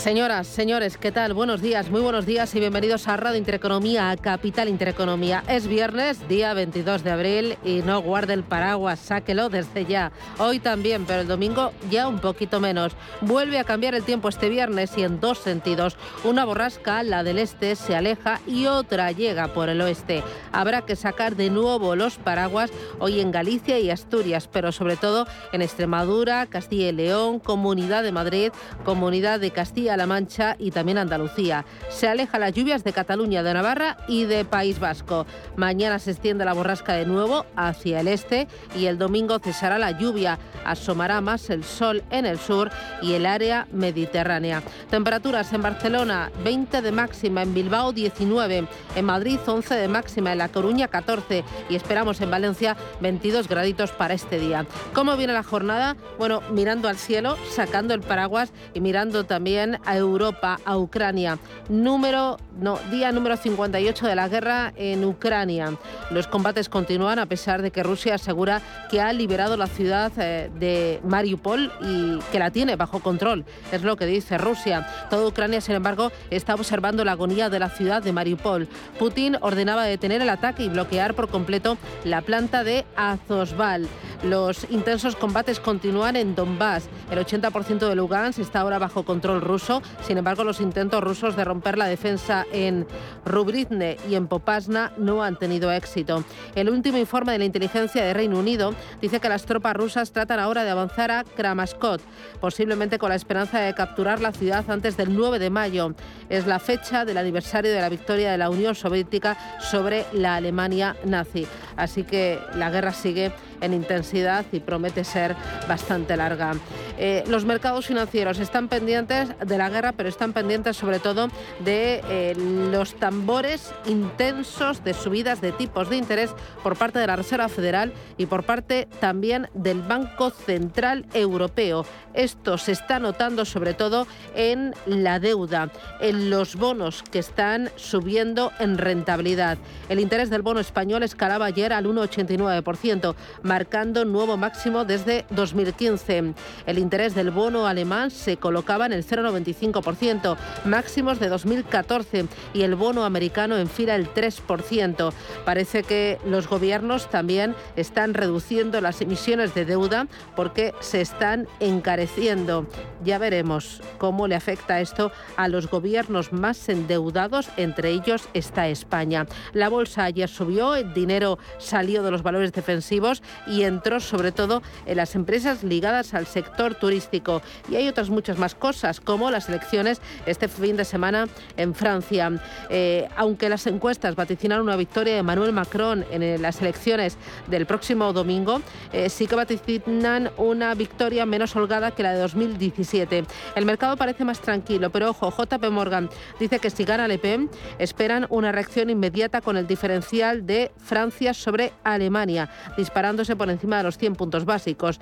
Señoras, señores, ¿qué tal? Buenos días, muy buenos días y bienvenidos a Radio Intereconomía, a Capital Intereconomía. Es viernes, día 22 de abril y no guarde el paraguas, sáquelo desde ya. Hoy también, pero el domingo ya un poquito menos. Vuelve a cambiar el tiempo este viernes y en dos sentidos. Una borrasca, la del este, se aleja y otra llega por el oeste. Habrá que sacar de nuevo los paraguas hoy en Galicia y Asturias, pero sobre todo en Extremadura, Castilla y León, Comunidad de Madrid, Comunidad de Castilla la Mancha y también Andalucía. Se aleja las lluvias de Cataluña, de Navarra y de País Vasco. Mañana se extiende la borrasca de nuevo hacia el este y el domingo cesará la lluvia. Asomará más el sol en el sur y el área mediterránea. Temperaturas en Barcelona 20 de máxima, en Bilbao 19, en Madrid 11 de máxima, en La Coruña 14 y esperamos en Valencia 22 graditos para este día. ¿Cómo viene la jornada? Bueno, mirando al cielo, sacando el paraguas y mirando también a Europa, a Ucrania. Número, no, día número 58 de la guerra en Ucrania. Los combates continúan a pesar de que Rusia asegura que ha liberado la ciudad eh, de Mariupol y que la tiene bajo control. Es lo que dice Rusia. Toda Ucrania, sin embargo, está observando la agonía de la ciudad de Mariupol. Putin ordenaba detener el ataque y bloquear por completo la planta de Azovstal. Los intensos combates continúan en Donbass. El 80% de Lugansk está ahora bajo control ruso sin embargo, los intentos rusos de romper la defensa en Rubrizne y en Popasna no han tenido éxito. El último informe de la inteligencia de Reino Unido dice que las tropas rusas tratan ahora de avanzar a Kramaskot, posiblemente con la esperanza de capturar la ciudad antes del 9 de mayo. Es la fecha del aniversario de la victoria de la Unión Soviética sobre la Alemania nazi. Así que la guerra sigue en intensidad y promete ser bastante larga. Eh, los mercados financieros están pendientes de la guerra, pero están pendientes sobre todo de eh, los tambores intensos de subidas de tipos de interés por parte de la Reserva Federal y por parte también del Banco Central Europeo. Esto se está notando sobre todo en la deuda, en los bonos que están subiendo en rentabilidad. El interés del bono español escalaba ayer al 1,89%, marcando nuevo máximo desde 2015. El interés del bono alemán se colocaba en el 0,95%, máximos de 2014, y el bono americano enfila el 3%. Parece que los gobiernos también están reduciendo las emisiones de deuda porque se están encareciendo. Ya veremos cómo le afecta esto a los gobiernos más endeudados, entre ellos está España. La bolsa ayer subió, el dinero salió de los valores defensivos y entró sobre todo en las empresas ligadas al sector turístico. Y hay otras muchas más cosas, como las elecciones este fin de semana en Francia. Eh, aunque las encuestas vaticinaron una victoria de Emmanuel Macron en las elecciones del próximo domingo, eh, sí que vaticinan una victoria menos holgada que la de 2017. El mercado parece más tranquilo, pero ojo, JP Morgan dice que si gana Le Pen, esperan una reacción inmediata con el diferencial de Francia sobre Alemania, disparándose por encima de los 100 puntos básicos.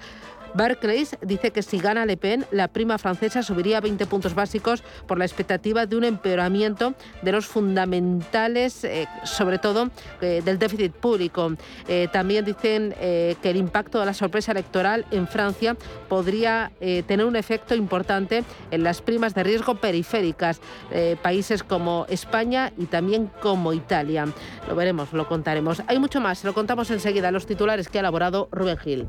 Barclays dice que si gana Le Pen, la prima francesa subiría 20 puntos básicos por la expectativa de un empeoramiento de los fundamentales, eh, sobre todo eh, del déficit público. Eh, también dicen que el impacto de la sorpresa electoral en Francia podría tener un efecto importante en las primas de riesgo periféricas, países como España y también como Italia. Lo veremos, lo contaremos. Hay mucho más, lo contamos enseguida, los titulares que ha elaborado Rubén Gil.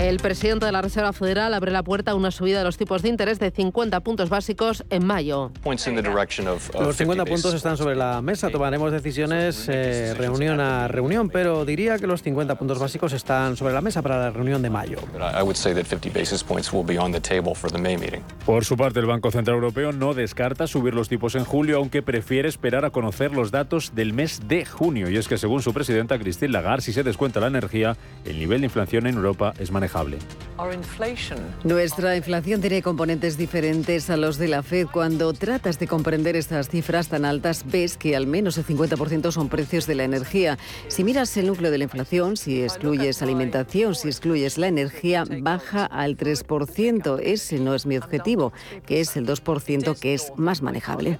El presidente de la Reserva Federal abre la puerta a una subida de los tipos de interés de 50 puntos básicos en mayo. Los 50 puntos están sobre la mesa. Tomaremos decisiones eh, reunión a reunión, pero diría que los 50 puntos básicos están sobre la mesa para la reunión de mayo. Por su parte, el Banco Central Europeo no descarta subir los tipos en julio, aunque prefiere esperar a conocer los datos del mes de junio. Y es que según su presidenta Christine Lagarde, si se descuenta la energía, el nivel de inflación en Europa es manejable. Nuestra inflación tiene componentes diferentes a los de la Fed. Cuando tratas de comprender estas cifras tan altas, ves que al menos el 50% son precios de la energía. Si miras el núcleo de la inflación, si excluyes alimentación, si excluyes la energía, baja al 3%. Ese no es mi objetivo, que es el 2%, que es más manejable.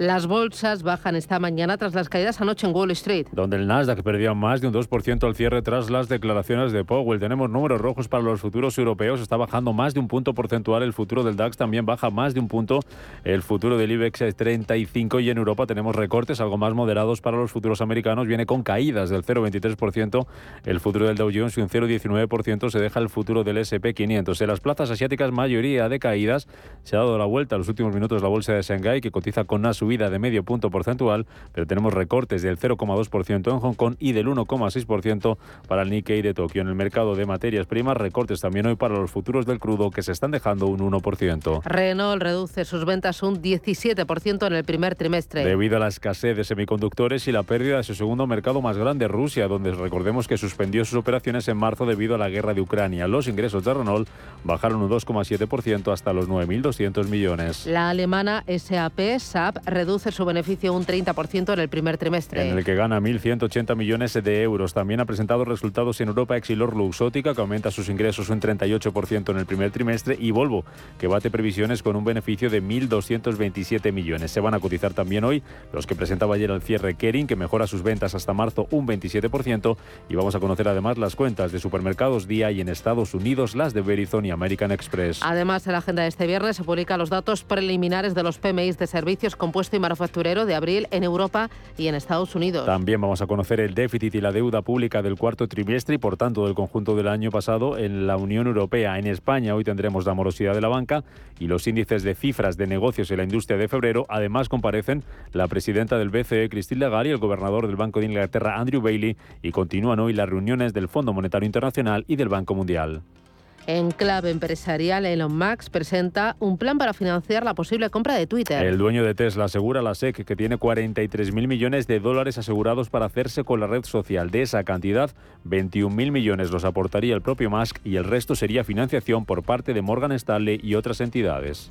Las bolsas bajan esta mañana tras las caídas anoche en Wall Street. Donde el Nasdaq perdía más de un 2% al cierre tras las declaraciones de Powell. Tenemos números rojos para los futuros europeos. Está bajando más de un punto porcentual. El futuro del DAX también baja más de un punto. El futuro del IBEX es 35 y en Europa tenemos recortes algo más moderados para los futuros americanos. Viene con caídas del 0,23%. El futuro del Dow Jones y un 0,19% se deja el futuro del SP500. En las plazas asiáticas mayoría de caídas. Se ha dado la vuelta a los últimos minutos la bolsa de Shanghái que cotiza con una subida de medio punto porcentual, pero tenemos recortes del 0,2% en Hong Kong y del 1,6% para el Nikkei de Tokio. En el mercado de materias primas, recortes también hoy para los futuros del crudo que se están dejando un 1%. Renault reduce sus ventas un 17% en el primer trimestre. Debido a la escasez de semiconductores y la pérdida de su segundo mercado más grande, Rusia, donde recordemos que suspendió sus operaciones en marzo debido a la guerra de Ucrania. Los ingresos de Renault bajaron un 2,7% hasta los 9.200 millones. La alemana SAP SAP reduce su beneficio un 30% en el primer trimestre. En el que gana 1.180 millones de euros. También ha presentado resultados en Europa Exilor Luxótica, que aumenta sus ingresos un 38% en el primer trimestre, y Volvo, que bate previsiones con un beneficio de 1.227 millones. Se van a cotizar también hoy los que presentaba ayer al cierre Kering, que mejora sus ventas hasta marzo un 27%, y vamos a conocer además las cuentas de supermercados día y en Estados Unidos, las de Verizon y American Express. Además, en la agenda de este viernes se publican los datos preliminares de los PMIs de servicios compuestos y manufacturero de abril en Europa y en Estados Unidos. También vamos a conocer el déficit y la deuda pública del cuarto trimestre y, por tanto, del conjunto del año pasado en la Unión Europea. En España hoy tendremos la morosidad de la banca y los índices de cifras de negocios en la industria de febrero. Además, comparecen la presidenta del BCE, Christine Lagarde, y el gobernador del Banco de Inglaterra, Andrew Bailey, y continúan hoy las reuniones del Fondo Monetario Internacional y del Banco Mundial. En clave empresarial, Elon Musk presenta un plan para financiar la posible compra de Twitter. El dueño de Tesla asegura a la SEC que tiene 43.000 millones de dólares asegurados para hacerse con la red social. De esa cantidad, 21.000 millones los aportaría el propio Musk y el resto sería financiación por parte de Morgan Stanley y otras entidades.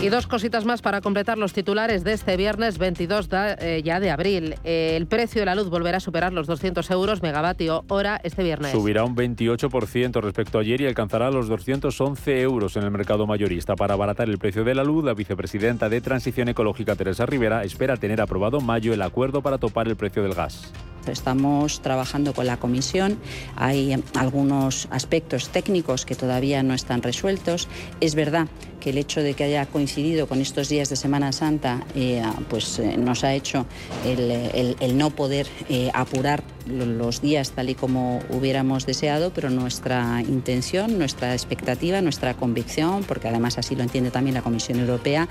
Y dos cositas más para completar los titulares de este viernes 22 eh, ya de abril. el precio de la luz volverá a superar los 200 euros megavatio hora este viernes. Subirá un 28% respecto a ayer y alcanzará los 211 euros en el mercado mayorista. Para abaratar el precio de la luz, la vicepresidenta de Transición Ecológica, Teresa Rivera, espera tener aprobado en mayo el acuerdo para topar el precio del gas. Estamos trabajando con la comisión, hay algunos aspectos técnicos que todavía no están resueltos. Es verdad que el hecho de que haya coincidido con estos días de Semana Santa eh, pues, eh, nos ha hecho el, no poder eh, apurar los días tal y como hubiéramos deseado, pero nuestra intención, nuestra expectativa, nuestra convicción, porque además así lo entiende también la Comisión Europea,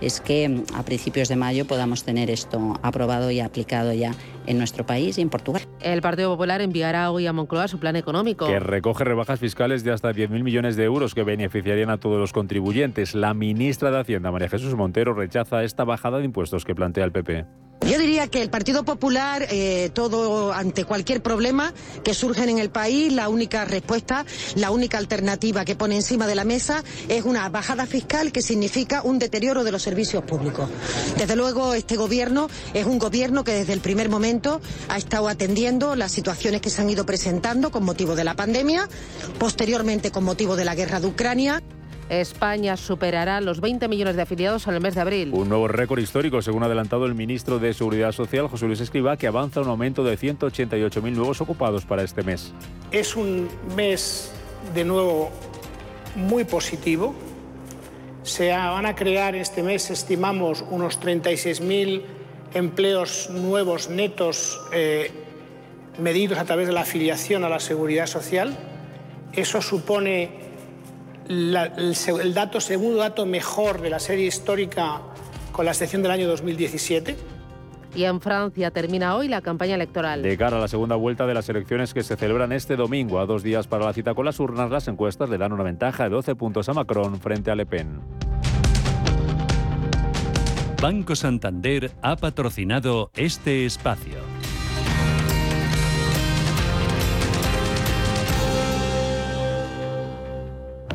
es que a principios de mayo podamos tener esto aprobado y aplicado ya en nuestro país y en Portugal. El Partido Popular enviará hoy a Moncloa su plan económico. Que recoge rebajas fiscales de hasta 10.000 millones de euros que beneficiarían a todos los contribuyentes. La ministra de Hacienda, María Jesús Montero, rechaza esta bajada de impuestos que plantea el PP. Yo diría que el Partido Popular, eh, todo ante cualquier problema que surge en el país, la única respuesta, la única alternativa que pone encima de la mesa es una bajada fiscal que significa un deterioro de los servicios públicos. Desde luego, este gobierno es un gobierno que desde el primer momento ha estado atendiendo las situaciones que se han ido presentando con motivo de la pandemia, posteriormente con motivo de la guerra de Ucrania. España superará los 20 millones de afiliados en el mes de abril. Un nuevo récord histórico, según ha adelantado el ministro de Seguridad Social, José Luis Escriba, que avanza un aumento de 188.000 nuevos ocupados para este mes. Es un mes, de nuevo, muy positivo. Se van a crear este mes, estimamos, unos 36.000 empleos nuevos netos eh, medidos a través de la afiliación a la seguridad social. Eso supone el, el dato, segundo dato mejor de la serie histórica con la excepción del año 2017. Y en Francia termina hoy la campaña electoral. De cara a la segunda vuelta de las elecciones que se celebran este domingo, a dos días para la cita con las urnas, las encuestas le dan una ventaja de 12 puntos a Macron frente a Le Pen. Banco Santander ha patrocinado este espacio.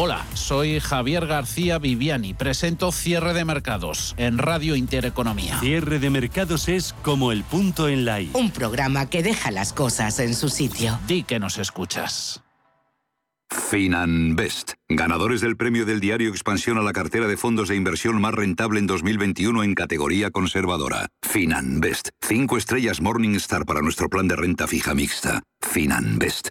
Hola, soy Javier García Viviani. Presento Cierre de Mercados en Radio Intereconomía. Cierre de Mercados es como el punto en la I. Un programa que deja las cosas en su sitio. Di que nos escuchas. Finanbest, ganadores del premio del diario Expansión a la cartera de fondos de inversión más rentable en 2021 en categoría conservadora. Finanbest, cinco estrellas Morningstar para nuestro plan de renta fija mixta. Finanbest,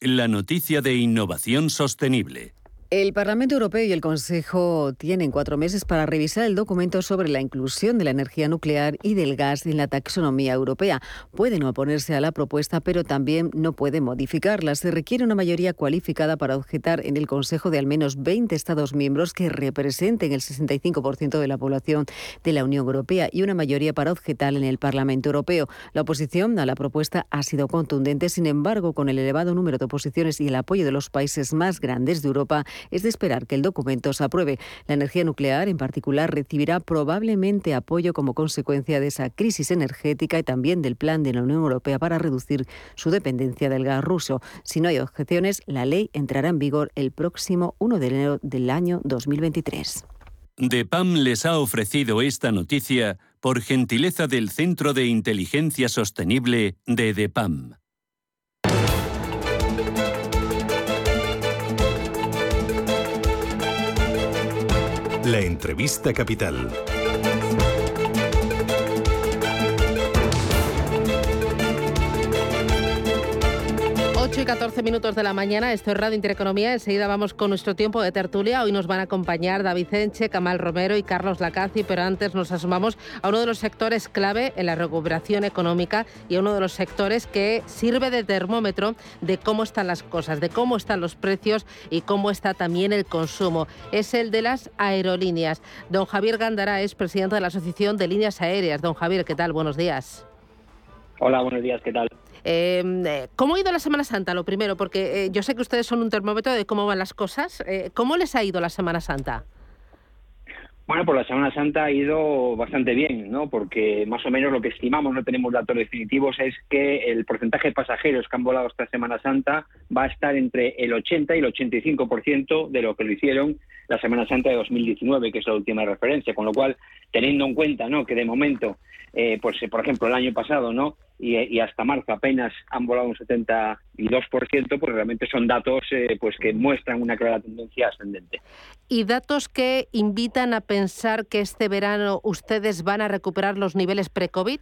la noticia de innovación sostenible. El Parlamento Europeo y el Consejo tienen cuatro meses para revisar el documento sobre la inclusión de la energía nuclear y del gas en la taxonomía europea. Pueden oponerse a la propuesta, pero también no pueden modificarla. Se requiere una mayoría cualificada para objetar en el Consejo de al menos 20 Estados miembros que representen el 65% de la población de la Unión Europea y una mayoría para objetar en el Parlamento Europeo. La oposición a la propuesta ha sido contundente, sin embargo, con el elevado número de oposiciones y el apoyo de los países más grandes de Europa, es de esperar que el documento se apruebe. La energía nuclear, en particular, recibirá probablemente apoyo como consecuencia de esa crisis energética y también del plan de la Unión Europea para reducir su dependencia del gas ruso. Si no hay objeciones, la ley entrará en vigor el próximo 1 de enero del año 2023. DEPAM les ha ofrecido esta noticia por gentileza del Centro de Inteligencia Sostenible de DEPAM. La entrevista capital. 8 y 14 minutos de la mañana, esto es Radio Intereconomía. Enseguida vamos con nuestro tiempo de tertulia. Hoy nos van a acompañar David Enche, Camal Romero y Carlos Lacazi, pero antes nos asomamos a uno de los sectores clave en la recuperación económica y a uno de los sectores que sirve de termómetro de cómo están las cosas, de cómo están los precios y cómo está también el consumo. Es el de las aerolíneas. Don Javier Gándara es presidente de la Asociación de Líneas Aéreas. Don Javier, ¿qué tal? Buenos días. Hola, buenos días, ¿qué tal? Em, eh, ¿Cómo ha ido la Semana Santa? Lo primero, porque eh, yo sé que ustedes son un termómetro de cómo van las cosas. Eh, ¿Cómo les ha ido la Semana Santa? Bueno, pues la Semana Santa ha ido bastante bien, ¿no? Porque más o menos lo que estimamos, no tenemos datos definitivos, es que el porcentaje de pasajeros que han volado esta Semana Santa va a estar entre el 80 y el 85% de lo que lo hicieron la Semana Santa de 2019, que es la última referencia. Con lo cual, teniendo en cuenta, ¿no? Que de momento, pues por ejemplo, el año pasado, ¿no? Y, hasta marzo apenas han volado un 72%, pues realmente son datos eh, pues que muestran una clara tendencia ascendente. ¿Y datos que invitan a pensar que este verano ustedes van a recuperar los niveles pre-COVID?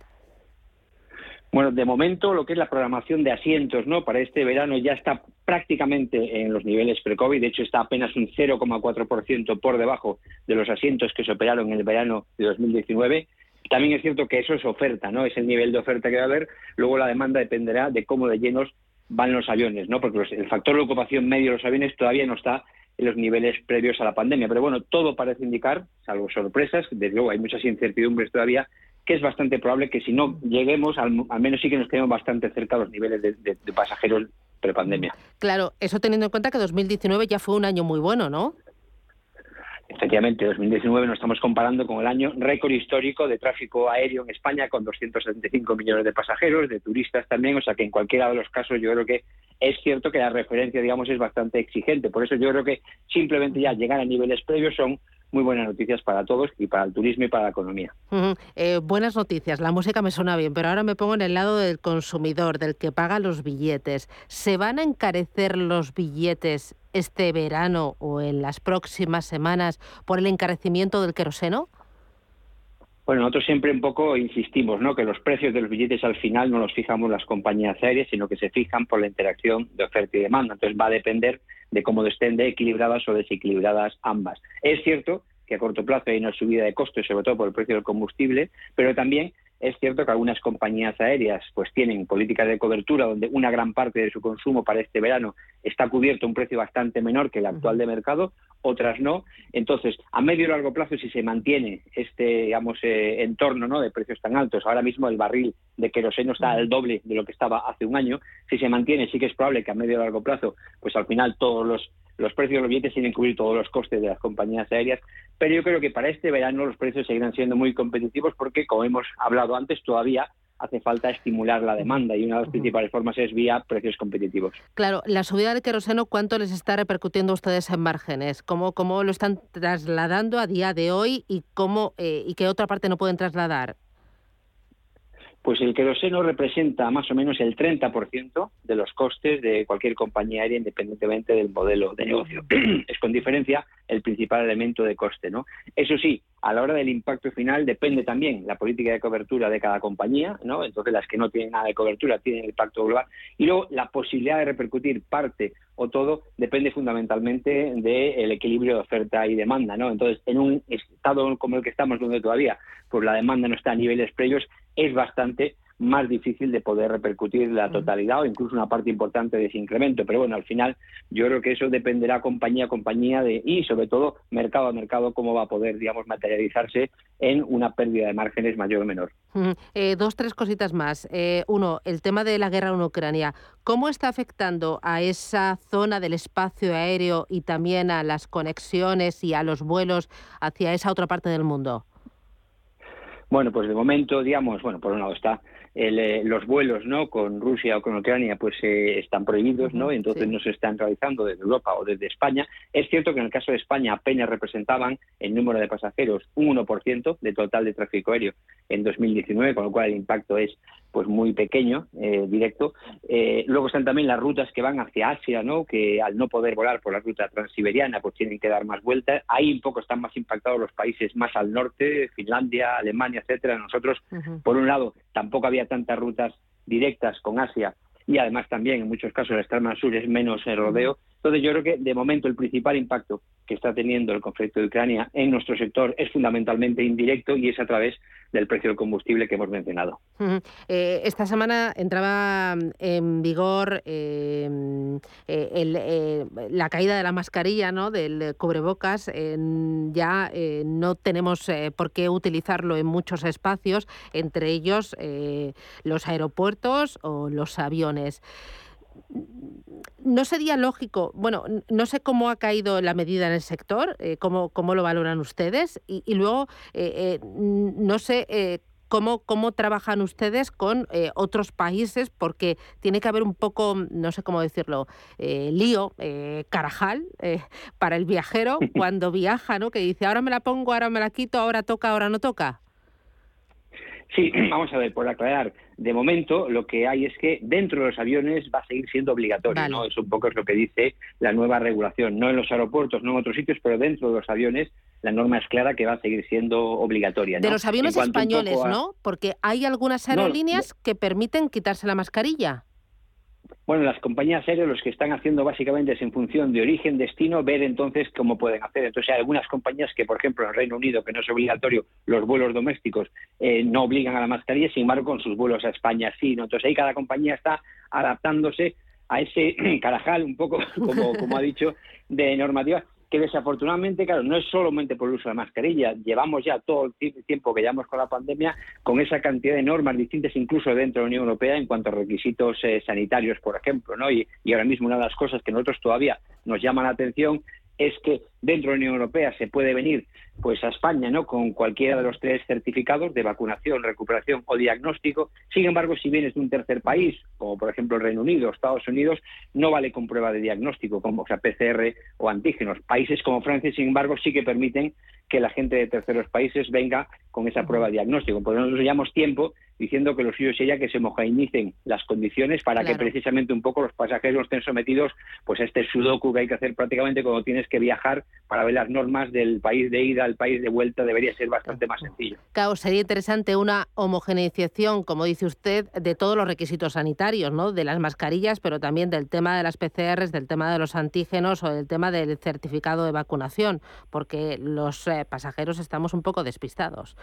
Bueno, de momento lo que es la programación de asientos, ¿no? Para este verano ya está prácticamente en los niveles pre-COVID, de hecho está apenas un 0,4% por debajo de los asientos que se operaron en el verano de 2019 también es cierto que eso es oferta, ¿no? Es el nivel de oferta que va a haber. Luego la demanda dependerá de cómo de llenos van los aviones, ¿no? Porque el factor de ocupación medio de los aviones todavía no está en los niveles previos a la pandemia. Pero bueno, todo parece indicar, salvo sorpresas, desde luego hay muchas incertidumbres todavía, que es bastante probable que si no lleguemos, al, menos sí que nos quedemos bastante cerca de los niveles de, de pasajeros prepandemia. Claro, eso teniendo en cuenta que 2019 ya fue un año muy bueno, ¿no? Efectivamente, 2019 nos estamos comparando con el año récord histórico de tráfico aéreo en España, con 275 millones de pasajeros, de turistas también, o sea que en cualquiera de los casos yo creo que es cierto que la referencia, digamos, es bastante exigente. Por eso yo creo que simplemente ya llegar a niveles previos son muy buenas noticias para todos y para el turismo y para la economía. Eh, buenas noticias, la música me suena bien, pero ahora me pongo en el lado del consumidor, del que paga los billetes. ¿Se van a encarecer los billetes este verano o en las próximas semanas por el encarecimiento del queroseno? Bueno, nosotros siempre un poco insistimos, ¿no? Que los precios de los billetes al final no los fijamos las compañías aéreas, sino que se fijan por la interacción de oferta y demanda. Entonces va a depender de cómo estén de equilibradas o desequilibradas ambas. Es cierto que a corto plazo hay una subida de costos, sobre todo por el precio del combustible, pero también es cierto que algunas compañías aéreas pues tienen políticas de cobertura donde una gran parte de su consumo para este verano está cubierto a un precio bastante menor que el actual de mercado, otras no. Entonces, a medio y largo plazo, si se mantiene este digamos eh, entorno ¿no? de precios tan altos, ahora mismo el barril de queroseno está al doble de lo que estaba hace un año, si se mantiene, sí que es probable que a medio y largo plazo, pues al final todos los los precios de los billetes tienen que cubrir todos los costes de las compañías aéreas, pero yo creo que para este verano los precios seguirán siendo muy competitivos porque, como hemos hablado antes, todavía hace falta estimular la demanda y una de las principales formas es vía precios competitivos. Claro, la subida del queroseno, ¿cuánto les está repercutiendo a ustedes en márgenes? ¿Cómo, cómo lo están trasladando a día de hoy y, cómo, eh, y qué otra parte no pueden trasladar? Pues el queroseno representa más o menos el 30% de los costes de cualquier compañía aérea independientemente del modelo de negocio. es con diferencia el principal elemento de coste, ¿no? Eso sí, a la hora del impacto final depende también la política de cobertura de cada compañía, ¿no? Entonces las que no tienen nada de cobertura tienen el impacto global y luego la posibilidad de repercutir parte o todo depende fundamentalmente del equilibrio de oferta y demanda, ¿no? Entonces, en un estado como el que estamos donde todavía pues la demanda no está a niveles previos, es bastante más difícil de poder repercutir la totalidad o incluso una parte importante de ese incremento. Pero bueno, al final yo creo que eso dependerá compañía a compañía de, y sobre todo mercado a mercado cómo va a poder, digamos, materializarse en una pérdida de márgenes mayor o menor. Eh, dos, tres cositas más. Eh, uno, el tema de la guerra en Ucrania. ¿Cómo está afectando a esa zona del espacio aéreo y también a las conexiones y a los vuelos hacia esa otra parte del mundo? Bueno, pues de momento, digamos, bueno, por un lado está eh, los vuelos no con Rusia o con Ucrania pues eh, están prohibidos no entonces no se están realizando desde Europa o desde España. Es cierto que en el caso de España apenas representaban el número de pasajeros un 1% de total de tráfico aéreo en 2019 con lo cual el impacto es pues muy pequeño eh, directo. Luego están también las rutas que van hacia Asia no que al no poder volar por la ruta transiberiana pues tienen que dar más vueltas. Ahí un poco están más impactados los países más al norte Finlandia Alemania etcétera. Nosotros por un lado tampoco había tantas rutas directas con Asia y además también en muchos casos el extrema sur es menos rodeo. Entonces yo creo que de momento el principal impacto que está teniendo el conflicto de Ucrania en nuestro sector es fundamentalmente indirecto y es a través del precio del combustible que hemos mencionado. Eh, esta semana entraba en vigor eh, eh, la caída de la mascarilla, ¿no? del cubrebocas. ya no tenemos por qué utilizarlo en muchos espacios, entre ellos los aeropuertos o los aviones no sería lógico, bueno, no sé cómo ha caído la medida en el sector, eh, cómo, lo valoran ustedes, y, luego eh, eh, no sé cómo, cómo trabajan ustedes con otros países, porque tiene que haber un poco, no sé cómo decirlo, lío, carajal para el viajero cuando viaja, ¿no? Que dice, ahora me la pongo, ahora me la quito, ahora toca, ahora no toca. Sí, vamos a ver, por aclarar, de momento lo que hay es que dentro de los aviones va a seguir siendo obligatorio, ¿no? Eso un poco es lo que dice la nueva regulación, no en los aeropuertos, no en otros sitios, pero dentro de los aviones la norma es clara que va a seguir siendo obligatoria. De los aviones españoles, ¿no? Porque hay algunas aerolíneas que permiten quitarse la mascarilla. Bueno, las compañías aéreas los que están haciendo básicamente es en función de origen, destino, ver entonces cómo pueden hacer. Entonces hay algunas compañías que, por ejemplo, en el Reino Unido, que no es obligatorio, los vuelos domésticos eh, no obligan a la mascarilla, sin embargo, con sus vuelos a España sí. ¿no? Entonces ahí cada compañía está adaptándose a ese carajal, un poco como, como ha dicho, de normativa que desafortunadamente, claro, no es solamente por el uso de mascarilla, llevamos ya todo el tiempo que llevamos con la pandemia con esa cantidad de normas distintas incluso dentro de la Unión Europea en cuanto a requisitos eh, sanitarios, por ejemplo, ¿no? Y, y ahora mismo una de las cosas que nosotros todavía nos llama la atención es que dentro de la Unión Europea se puede venir pues a España no con cualquiera de los tres certificados de vacunación, recuperación o diagnóstico. Sin embargo, si vienes de un tercer país, como por ejemplo el Reino Unido o Estados Unidos, no vale con prueba de diagnóstico, como o sea, PCR o antígenos. Países como Francia, sin embargo, sí que permiten que la gente de terceros países venga con esa prueba de diagnóstico. Por nosotros llevamos tiempo diciendo que lo suyo sería que se mojainicen las condiciones para que precisamente un poco los pasajeros estén sometidos pues a este sudoku que hay que hacer prácticamente cuando tienes que viajar para ver las normas del país de ida al país de vuelta debería ser bastante más sencillo. Claro, sería interesante una homogeneización, como dice usted, de todos los requisitos sanitarios, ¿no? De las mascarillas, pero también del tema de las PCRs, del tema de los antígenos o del tema del certificado de vacunación, porque los eh, pasajeros estamos un poco despistados.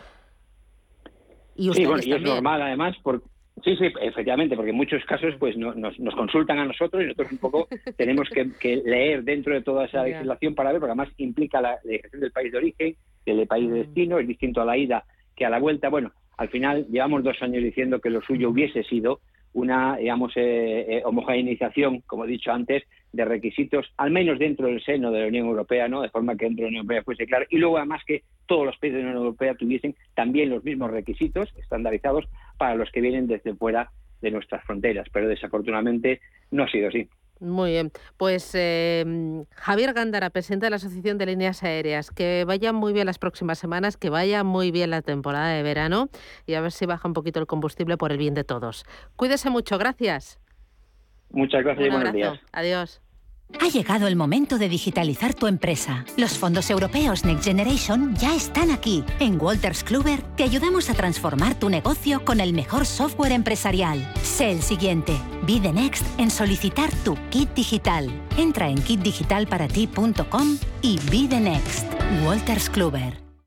Y sí, bueno, y es normal además porque Sí, sí, efectivamente, porque en muchos casos pues nos, nos, consultan a nosotros y nosotros un poco tenemos que, leer dentro de toda esa legislación para ver, porque además implica la legislación del país de origen, del país de mm. destino, es distinto a la ida que a la vuelta. Bueno, al final llevamos dos años diciendo que lo suyo hubiese sido una, digamos, eh, eh, homogeneización, como he dicho antes, de requisitos, al menos dentro del seno de la Unión Europea, ¿no? De forma que dentro de la Unión Europea fuese claro. Y luego, además, que todos los países de la Unión Europea tuviesen también los mismos requisitos estandarizados para los que vienen desde fuera de nuestras fronteras. Pero desafortunadamente no ha sido así. Muy bien. Pues em, Javier Gándara, presidente de la Asociación de Líneas Aéreas, que vayan muy bien las próximas semanas, que vaya muy bien la temporada de verano y a ver si baja un poquito el combustible por el bien de todos. Cuídese mucho, gracias. Muchas gracias y buenos días. Adiós. Ha llegado el momento de digitalizar tu empresa. Los fondos europeos Next Generation ya están aquí. En Walters Kluber te ayudamos a transformar tu negocio con el mejor software empresarial. Sé el siguiente. Be the next en solicitar tu kit digital. Entra en kitdigitalparati.com y be the next. Walters Kluber.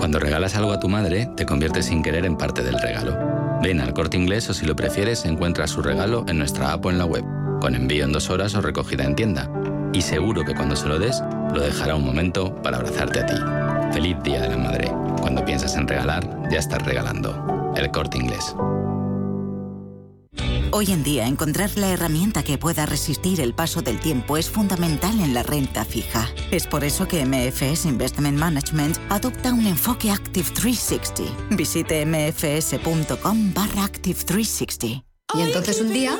Cuando regalas algo a tu madre, te conviertes sin querer en parte del regalo. Ven al corte inglés o si lo prefieres, encuentra su regalo en nuestra app o en la web, con envío en dos horas o recogida en tienda. Y seguro que cuando se lo des, lo dejará un momento para abrazarte a ti. Feliz Día de la Madre. Cuando piensas en regalar, ya estás regalando. El corte inglés. Hoy en día, encontrar la herramienta que pueda resistir el paso del tiempo es fundamental en la renta fija. Es por eso que MFS Investment Management adopta un enfoque Active 360. Visite mfs.com barra Active 360. Y entonces un día,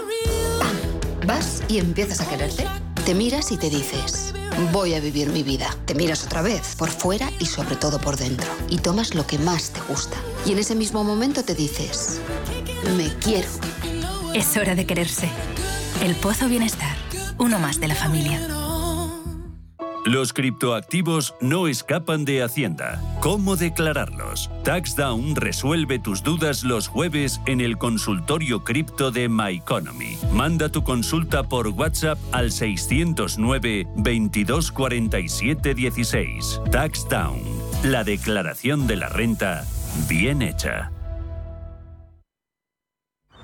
Vas y empiezas a quererte. Te miras y te dices, voy a vivir mi vida. Te miras otra vez, por fuera y sobre todo por dentro. Y tomas lo que más te gusta. Y en ese mismo momento te dices, me quiero. Es hora de quererse. El Pozo Bienestar, uno más de la familia. Los criptoactivos no escapan de Hacienda. ¿Cómo declararlos? TaxDown resuelve tus dudas los jueves en el consultorio cripto de MyEconomy. Manda tu consulta por WhatsApp al 609 2247 16. TaxDown, la declaración de la renta bien hecha.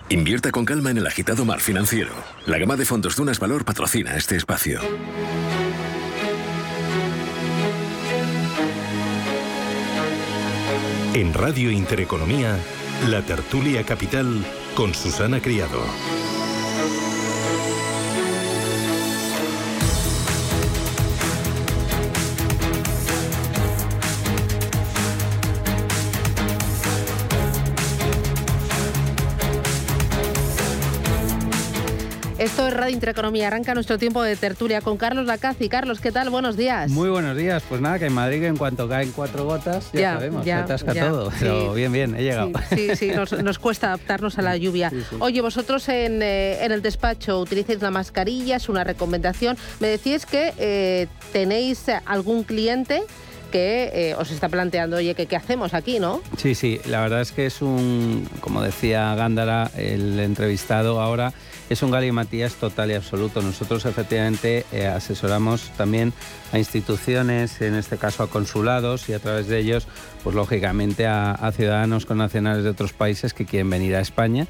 Invierta con calma en el agitado mar financiero. La gama de fondos Dunas Valor patrocina este espacio. En Radio Intereconomía, la tertulia capital con Susana Criado. Esto es Radio Intereconomía. Arranca nuestro tiempo de tertulia con Carlos Lacazi. Carlos, ¿qué tal? Buenos días. Muy buenos días. Pues nada, que en Madrid en cuanto caen cuatro gotas, ya, sabemos, se atasca todo. Pero bien, bien, he llegado. Sí, sí, nos, cuesta adaptarnos a la lluvia. Oye, vosotros eh, en, el despacho utilicéis la mascarilla, es una recomendación. Me decís que eh, tenéis algún cliente que eh, os está planteando, oye, ¿qué, ¿qué hacemos aquí, no? Sí, sí, la verdad es que es un, como decía Gándara, el entrevistado ahora, es un galimatías total y absoluto. Nosotros efectivamente eh, asesoramos también a instituciones, en este caso a consulados y a través de ellos, pues lógicamente a, a ciudadanos con nacionales de otros países que quieren venir a España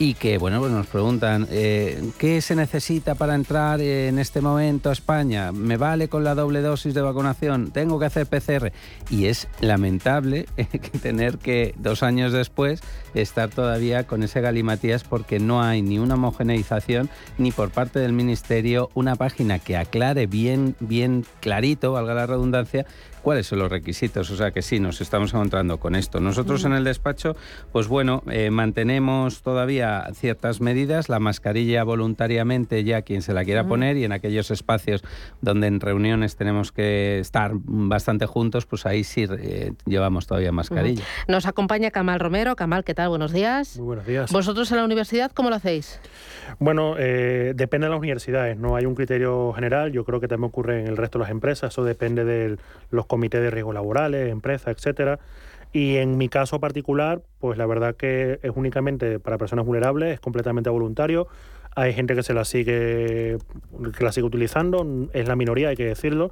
y que bueno pues nos preguntan eh, qué se necesita para entrar en este momento a España me vale con la doble dosis de vacunación tengo que hacer PCR y es lamentable tener que dos años después estar todavía con ese galimatías porque no hay ni una homogeneización ni por parte del ministerio una página que aclare bien bien clarito valga la redundancia cuáles son los requisitos. O sea que sí, nos estamos encontrando con esto. Nosotros en el despacho, pues bueno, eh, mantenemos todavía ciertas medidas, la mascarilla voluntariamente ya quien se la quiera poner y en aquellos espacios donde en reuniones tenemos que estar bastante juntos, pues ahí sí eh, llevamos todavía mascarilla. Nos acompaña Camal Romero. Camal, ¿qué tal? Buenos días. Muy buenos días. ¿Vosotros en la universidad cómo lo hacéis? Bueno, eh, depende de las universidades, no hay un criterio general, yo creo que también ocurre en el resto de las empresas, eso depende de los comités de riesgos laborales, empresas, etcétera. Y en mi caso particular, pues la verdad que es únicamente para personas vulnerables, es completamente voluntario. Hay gente que se la sigue, que la sigue utilizando, es la minoría, hay que decirlo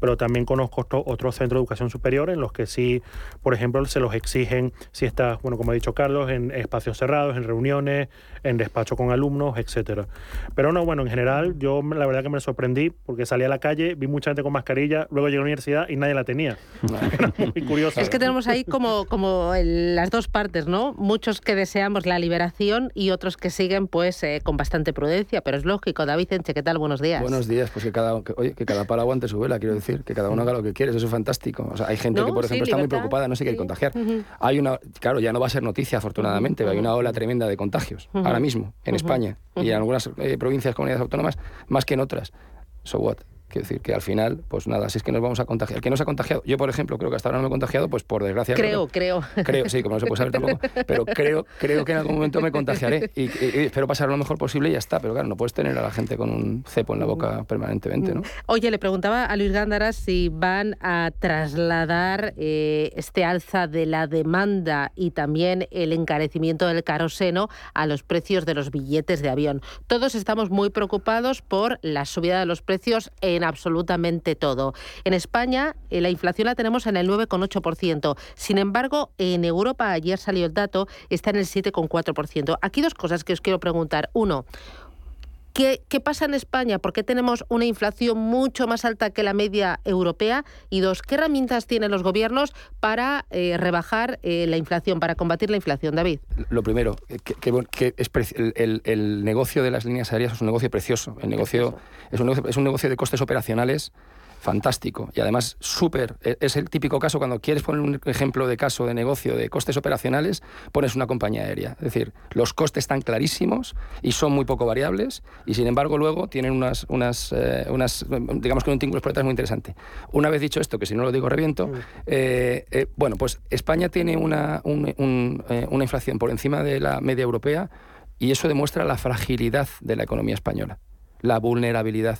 pero también conozco otros centros de educación superior en los que sí, por ejemplo, se los exigen si estás, bueno, como ha dicho Carlos, en espacios cerrados, en reuniones, en despacho con alumnos, etcétera. Pero no, bueno, en general yo la verdad que me sorprendí porque salí a la calle, vi mucha gente con mascarilla, luego llegué a la universidad y nadie la tenía. muy curioso. Es que tenemos ahí como, como las dos partes, ¿no? Muchos que deseamos la liberación y otros que siguen pues eh, con bastante prudencia, pero es lógico. David Enche, ¿qué tal? Buenos días. Buenos días, pues que cada, oye, que cada palo aguante su vela, quiero decir, que cada uno haga lo que quiere, eso es fantástico. O sea, hay gente que, por ejemplo, está muy preocupada, no se quiere contagiar. Hay una, claro, ya no va a ser noticia, afortunadamente, hay una ola tremenda de contagios ahora mismo en España y en algunas eh, provincias, comunidades autónomas, más que en otras. So what? Quiero decir que al final, pues nada, si es que nos vamos a contagiar. El que no se ha contagiado, yo por ejemplo, creo que hasta ahora no me he contagiado, pues por desgracia. Creo, creo. Creo, sí, como no se puede saber tampoco. Pero creo, creo que en algún momento me contagiaré y, espero pasar lo mejor posible y ya está. Pero claro, no puedes tener a la gente con un cepo en la boca permanentemente, ¿no? Oye, le preguntaba a Luis Gándara si van a trasladar eh, este alza de la demanda y también el encarecimiento del caroseno a los precios de los billetes de avión. Todos estamos muy preocupados por la subida de los precios en absolutamente todo. En España eh, la inflación la tenemos en el 9,8%. Sin embargo, en Europa, ayer salió el dato, está en el 7,4%. Aquí dos cosas que os quiero preguntar. Uno, ¿Qué, pasa en España? ¿Por qué tenemos una inflación mucho más alta que la media europea? Y dos, ¿qué herramientas tienen los gobiernos para eh, rebajar eh, la inflación, para combatir la inflación, David? Lo primero, que, el, negocio de las líneas aéreas es un negocio precioso. El negocio es un negocio, es un negocio de costes operacionales fantástico. Y además, súper, e, es el típico caso cuando quieres poner un ejemplo de caso de negocio de costes operacionales, pones una compañía aérea. Es decir, los costes están clarísimos y son muy poco variables y sin embargo luego tienen unas, unas, eh, unas digamos que un título muy interesante. Una vez dicho esto, que si no lo digo reviento, eh, eh, bueno, pues España tiene una, una inflación por encima de la media europea y eso demuestra la fragilidad de la economía española, la vulnerabilidad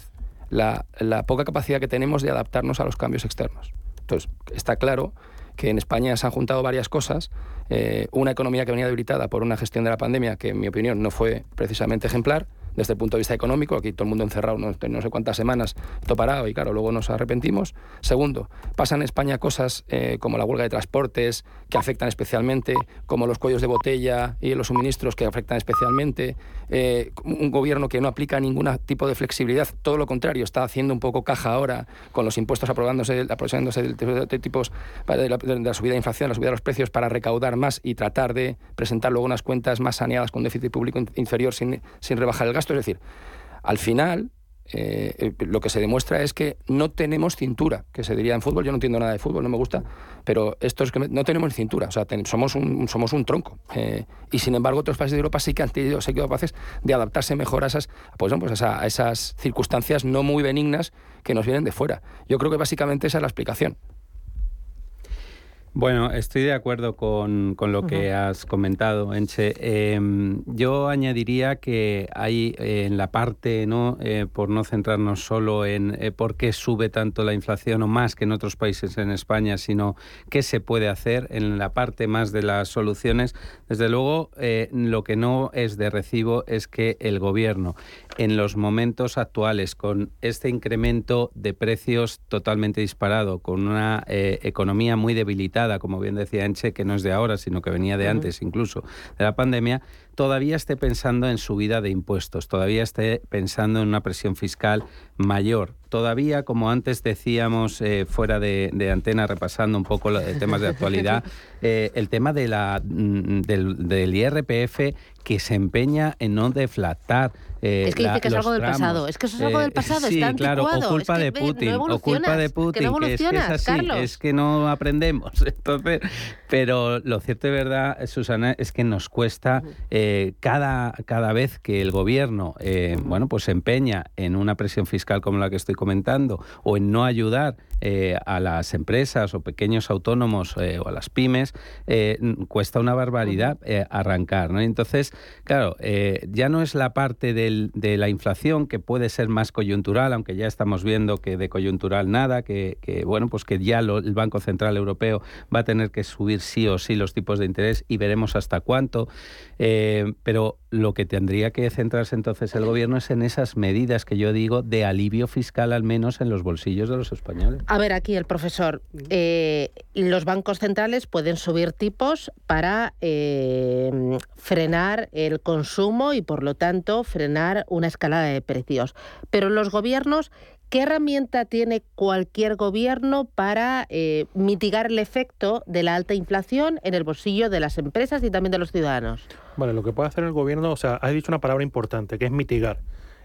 la, poca capacidad que tenemos de adaptarnos a los cambios externos. Entonces, está claro que en España se han juntado varias cosas. Eh, una economía que venía debilitada por una gestión de la pandemia que, en mi opinión, no fue precisamente ejemplar desde el punto de vista económico, aquí todo el mundo encerrado no, sé cuántas semanas, todo parado y claro, luego nos arrepentimos. Segundo, pasan en España cosas eh, como la huelga de transportes que afectan especialmente, como los cuellos de botella y los suministros que afectan especialmente, eh, un gobierno que no aplica ningún tipo de flexibilidad, todo lo contrario, está haciendo un poco caja ahora con los impuestos aprobándose, aproximándose de, tipos de la, de la subida de inflación, la subida de los precios para recaudar más y tratar de presentar luego unas cuentas más saneadas con déficit público inferior sin, sin rebajar el gasto es decir, al final eh, lo que se demuestra es que no tenemos cintura, que se diría en fútbol, yo no entiendo nada de fútbol, no me gusta, pero esto es que no tenemos cintura, o sea, somos, un, somos un tronco. Eh, y sin embargo, otros países de Europa sí que han sido capaces de adaptarse mejor a esas, pues, pues a esas circunstancias no muy benignas que nos vienen de fuera. Yo creo que básicamente esa es la explicación. Bueno, estoy de acuerdo con, lo que has comentado, Enche. Em, yo añadiría que hay eh, en la parte, ¿no? Eh, por no centrarnos solo en eh, por qué sube tanto la inflación o más que en otros países en España, sino qué se puede hacer en la parte más de las soluciones. Desde luego, lo que no es de recibo es que el gobierno, en los momentos actuales, con este incremento de precios totalmente disparado, con una economía muy debilitada, como bien decía Enche, que no es de ahora, sino que venía de antes incluso de la pandemia, todavía esté pensando en subida de impuestos, todavía esté pensando en una presión fiscal mayor. Todavía, como antes decíamos eh, fuera de, antena, repasando un poco los temas de actualidad, eh, el tema de la, mm, del, del IRPF que se empeña en no deflatar eh, es que dice que es algo del pasado. Es que eso es algo del eh, pasado. sí, está claro. O culpa de Putin. o culpa de Putin. Que, es, que es así. Es que no aprendemos. Entonces, pero lo cierto de verdad, Susana, es que nos cuesta eh, cada, cada vez que el gobierno, bueno, pues se empeña en una presión fiscal como la que estoy comentando o en no ayudar a las empresas o pequeños autónomos o a las pymes, cuesta una barbaridad arrancar. ¿no? Entonces, claro, ya no es la parte del de la inflación, que puede ser más coyuntural, aunque ya estamos viendo que de coyuntural nada, que, bueno, pues que ya el Banco Central Europeo va a tener que subir sí o sí los tipos de interés y veremos hasta cuánto. Eh, pero lo que tendría que centrarse entonces el gobierno es en esas medidas que yo digo de alivio fiscal, al menos en los bolsillos de los españoles. A ver, aquí el profesor, eh, los bancos centrales pueden subir tipos para eh, frenar el consumo y por lo tanto frenar una escalada de precios. Pero los gobiernos, ¿qué herramienta tiene cualquier gobierno para eh, mitigar el efecto de la alta inflación en el bolsillo de las empresas y también de los ciudadanos? Vale, lo que puede hacer el gobierno, o sea, has dicho una palabra importante, que es mitigar.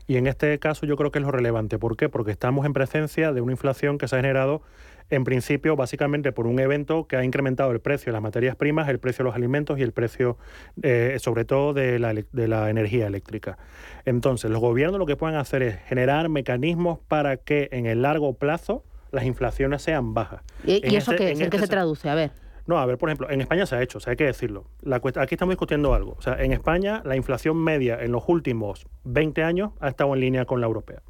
Y en este caso yo creo que es lo relevante. ¿Por qué? Porque estamos en presencia de una inflación que se ha generado en principio, básicamente por un evento que ha incrementado el precio de las materias primas, el precio de los alimentos y el precio, eh, sobre todo, de la, de la energía eléctrica. Entonces, los gobiernos lo que pueden hacer es generar mecanismos para que en el largo plazo las inflaciones sean bajas. ¿Y, eso este, qué ¿En, qué se traduce? A ver. No, a ver, por ejemplo, en España se ha hecho, o sea, hay que decirlo. La aquí estamos discutiendo algo. O sea, en España la inflación media en los últimos 20 años ha estado en línea con la europea.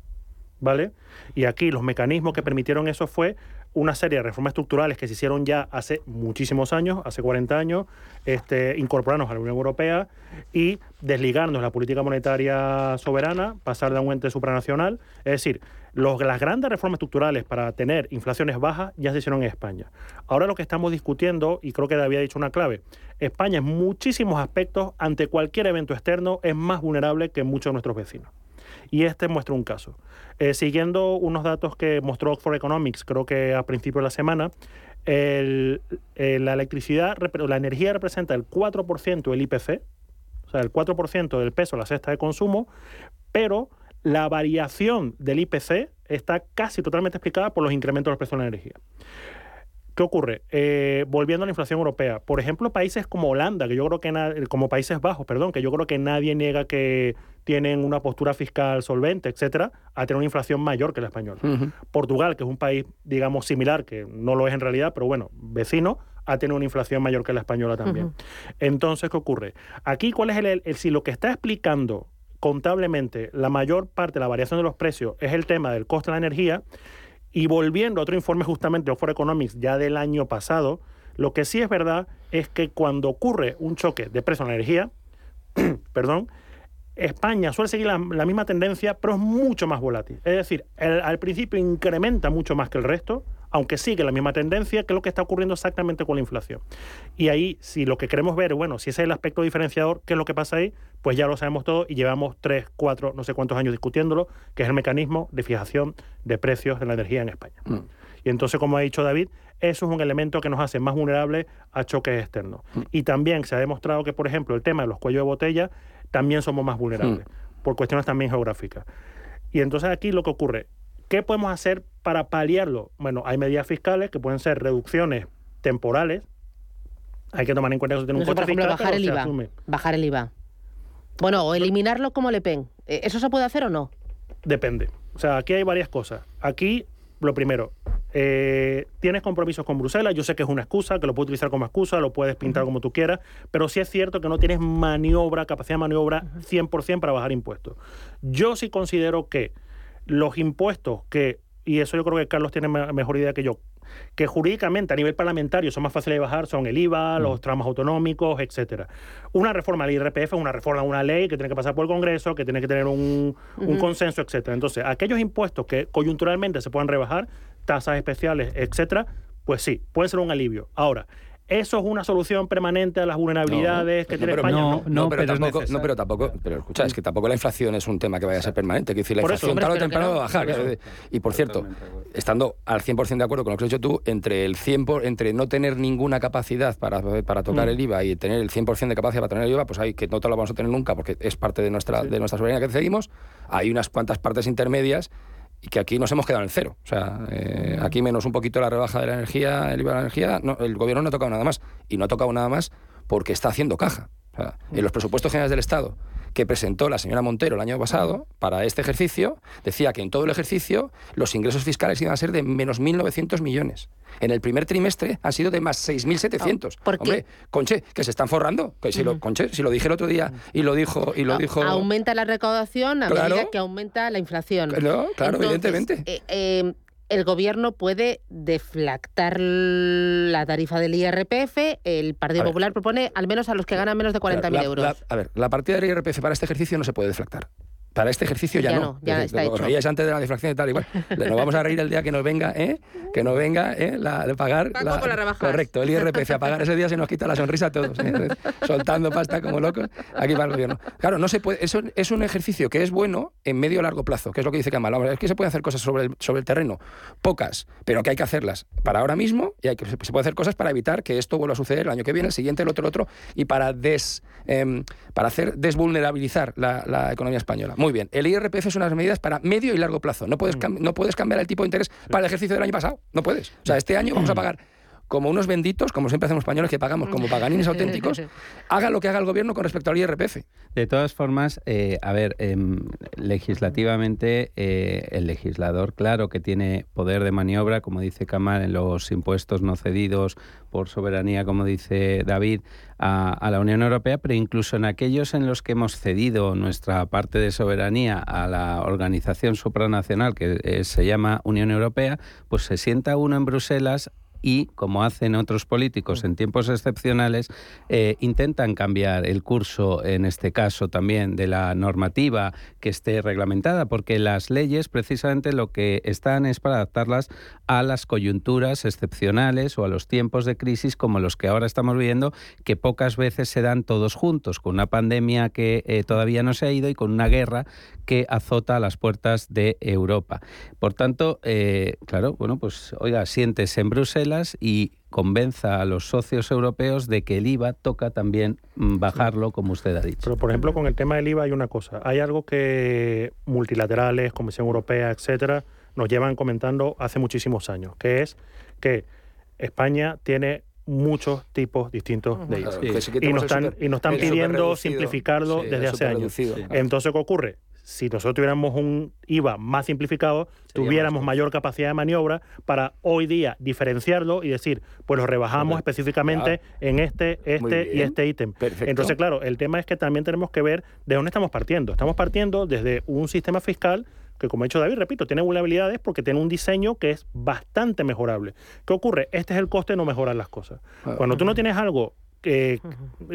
¿Vale? Y aquí los mecanismos que permitieron eso fue una serie de reformas estructurales que se hicieron ya hace muchísimos años, hace 40 años, este, incorporarnos a la Unión Europea y desligarnos de la política monetaria soberana, pasar de un ente supranacional. Es decir, las grandes reformas estructurales para tener inflaciones bajas ya se hicieron en España. Ahora lo que estamos discutiendo, y creo que había dicho una clave, España en muchísimos aspectos, ante cualquier evento externo, es más vulnerable que muchos de nuestros vecinos. Y este muestra un caso. Eh, siguiendo unos datos que mostró Oxford Economics, creo que a principios de la semana, el, eh, la electricidad, la energía representa el 4% del IPC, o sea, el 4% del peso de la cesta de consumo, pero la variación del IPC está casi totalmente explicada por los incrementos de los precios de la energía. ¿Qué ocurre? Eh, volviendo a la inflación europea, por ejemplo, países como Holanda, que yo creo que como Países Bajos, perdón, que yo creo que nadie niega que tienen una postura fiscal solvente, etcétera, a tener una inflación mayor que la española. Portugal, que es un país, digamos, similar, que no lo es en realidad, pero bueno, vecino, ha tenido una inflación mayor que la española también. Entonces, ¿qué ocurre? Aquí, ¿cuál es el, si lo que está explicando contablemente la mayor parte de la variación de los precios es el tema del coste de la energía? Y volviendo a otro informe justamente de For Economics ya del año pasado, lo que sí es verdad es que cuando ocurre un choque de precio en energía, perdón, España suele seguir la, misma tendencia, pero es mucho más volátil. Es decir, al principio incrementa mucho más que el resto, aunque sigue la misma tendencia que lo que está ocurriendo exactamente con la inflación. Y ahí, si lo que queremos ver, bueno, si ese es el aspecto diferenciador, ¿qué es lo que pasa ahí? Pues ya lo sabemos todo y llevamos tres, cuatro, no sé cuántos años discutiéndolo, que es el mecanismo de fijación de precios de la energía en España. Mm. Y entonces, como ha dicho David, eso es un elemento que nos hace más vulnerables a choques externos. Mm. Y también se ha demostrado que, por ejemplo, el tema de los cuellos de botella, también somos más vulnerables, mm. por cuestiones también geográficas. Y entonces aquí lo que ocurre, ¿Qué podemos hacer para paliarlo? Bueno, hay medidas fiscales que pueden ser reducciones temporales. Hay que tomar en cuenta que eso tiene un coste por ejemplo, bajar el IVA. Bajar el IVA. Bueno, o eliminarlo como le pen. ¿E-, ¿Eso se puede hacer o no? Depende. O sea, aquí hay varias cosas. Aquí, lo primero, eh, tienes compromisos con Bruselas. Yo sé que es una excusa, que lo puedes utilizar como excusa, lo puedes pintar como tú quieras, pero sí es cierto que no tienes maniobra, capacidad de maniobra 100% para bajar impuestos. Yo sí considero que los impuestos que, y eso yo creo que Carlos tiene mejor idea que yo, que jurídicamente a nivel parlamentario son más fáciles de bajar, son el IVA, mm. los tramos autonómicos, etcétera. Una reforma del IRPF es una reforma una ley que tiene que pasar por el Congreso, que tiene que tener un, un consenso, etcétera. Entonces, aquellos impuestos que coyunturalmente se puedan rebajar, tasas especiales, etcétera, pues sí, pueden ser un alivio. Ahora, ¿Eso es una solución permanente a las vulnerabilidades que tiene España? No, no, pero, tampoco, no, pero tampoco, pero escucha, es que tampoco la inflación es un tema que vaya a ser permanente. Que decir, la inflación tarde o temprano va a bajar. y por cierto, estando al 100% de acuerdo con lo que has dicho tú, entre el 100 entre no tener ninguna capacidad para, para tocar mm. el IVA y tener el 100% de capacidad para tener el IVA, pues hay que no te lo vamos a tener nunca porque es parte de nuestra, de nuestra soberanía que seguimos. Hay unas cuantas partes intermedias y que aquí nos hemos quedado en el cero. O sea, eh, aquí menos un poquito la rebaja de la energía, el IVA de la energía, el gobierno no ha tocado nada más. Y no ha tocado nada más porque está haciendo caja. O sea, en los presupuestos generales del Estado que presentó la señora Montero el año pasado para este ejercicio, decía que en todo el ejercicio los ingresos fiscales iban a ser de menos 1.900 millones. En el primer trimestre han sido de más 6.700. ¿Por Hombre, Conche, que se están forrando. Que si, lo, Conche, si lo dije el otro día y lo dijo... Y lo dijo aumenta la recaudación a medida que aumenta la inflación. Claro, claro evidentemente. Eh, eh, el gobierno puede deflactar la tarifa del IRPF. El Partido Popular propone al menos a los que ganan menos de 40.000 euros. a ver, la partida del IRPF para este ejercicio no se puede deflactar. Para este ejercicio ya, no. Ya está hecho. antes de la defracción y tal, igual. Nos vamos a reír el día que nos venga, ¿eh? Que nos venga, ¿eh? La, de pagar. La, correcto, el IRPF. A pagar ese día se nos quita la sonrisa a todos. ¿eh? Soltando pasta como locos. Aquí para el gobierno. Claro, no se puede. Eso es un ejercicio que es bueno en medio largo plazo, que es lo que dice Kamal. Es que se pueden hacer cosas sobre el, sobre el terreno. Pocas, pero que hay que hacerlas para ahora mismo y hay que, se puede hacer cosas para evitar que esto vuelva a suceder el año que viene, el siguiente, el otro, el otro, y para, des, em, para hacer desvulnerabilizar la, la economía española. Muy bien. El IRPF son unas medidas para medio y largo plazo. No puedes, mm. no puedes cambiar el tipo de interés para el ejercicio del año pasado. No puedes. O sea, este año vamos a pagar como unos benditos, como siempre hacemos españoles que pagamos como paganines auténticos, haga lo que haga el gobierno con respecto al IRPF. De todas formas, eh, a ver, em, legislativamente eh, el legislador, claro que tiene poder de maniobra, como dice Kamal, en los impuestos no cedidos por soberanía, como dice David, a, la Unión Europea, pero incluso en aquellos en los que hemos cedido nuestra parte de soberanía a la organización supranacional que eh, se llama Unión Europea, pues se sienta uno en Bruselas y, como hacen otros políticos en tiempos excepcionales, eh, intentan cambiar el curso, en este caso también, de la normativa que esté reglamentada, porque las leyes precisamente lo que están es para adaptarlas a las coyunturas excepcionales o a los tiempos de crisis como los que ahora estamos viviendo, que pocas veces se dan todos juntos, con una pandemia que eh, todavía no se ha ido y con una guerra que azota las puertas de Europa. Por tanto, eh, claro, bueno, pues oiga, sientes en Bruselas y convenza a los socios europeos de que el IVA toca también mm, bajarlo, como usted ha dicho. Pero, por ejemplo, con el tema del IVA hay una cosa. Hay algo que multilaterales, Comisión Europea, etcétera, nos llevan comentando hace muchísimos años, que es que España tiene muchos tipos distintos de IVA. y, nos están, y nos están pidiendo simplificarlo desde hace años. Entonces, ¿qué ocurre? Si nosotros tuviéramos un IVA más simplificado, tuviéramos mayor capacidad de maniobra para hoy día diferenciarlo y decir, pues lo rebajamos específicamente en este, este y este ítem. Entonces, claro, el tema es que también tenemos que ver de dónde estamos partiendo. Estamos partiendo desde un sistema fiscal que como ha dicho David, repito, tiene vulnerabilidades porque tiene un diseño que es bastante mejorable. ¿Qué ocurre? Este es el coste de no mejorar las cosas. Ah, Cuando tú no tienes algo que,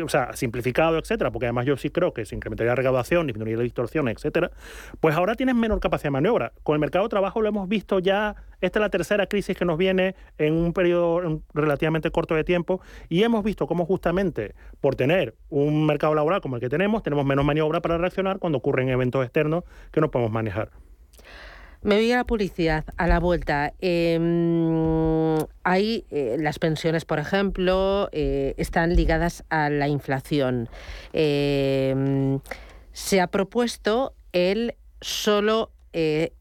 o sea, simplificado, etcétera, porque además yo sí creo que se incrementaría la recaudación, disminuiría la distorsión, etcétera, pues ahora tienes menor capacidad de maniobra. Con el mercado de trabajo lo hemos visto ya, esta es la tercera crisis que nos viene en un periodo relativamente corto de tiempo y hemos visto cómo justamente por tener un mercado laboral como el que tenemos, tenemos menos maniobra para reaccionar cuando ocurren eventos externos que no podemos manejar. Me voy a la publicidad, a la vuelta. Em, hay eh, las pensiones, por ejemplo, eh, están ligadas a la inflación. Em, se ha propuesto el solo eh,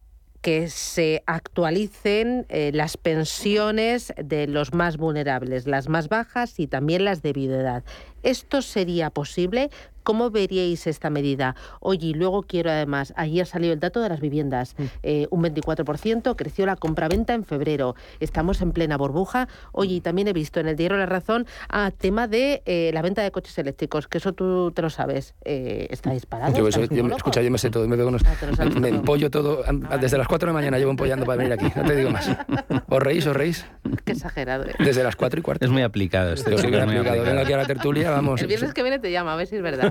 que se actualicen las pensiones de los más vulnerables, las más bajas y también las de viudedad. ¿Esto sería posible? ¿Cómo veríais esta medida? Oye, y luego quiero además, ayer salió el dato de las viviendas, mm. eh, un 24%, creció la compraventa en febrero, estamos en plena burbuja. Oye, y también he visto en el diario La Razón a tema de eh, la venta de coches eléctricos, que eso tú te lo sabes, eh, está disparado. Yo, escucha, yo me sé todo, me, unos, ah, me empollo todo, desde las 4 de la mañana llevo empollando para venir aquí, no te digo más. ¿Os reís, os reís? Qué exagerado. Desde las 4 y cuarto. Es muy aplicado esto. Sí, muy aplicado. Vengo aquí a la tertulia, vamos. El viernes que viene te llama, a ver si es verdad.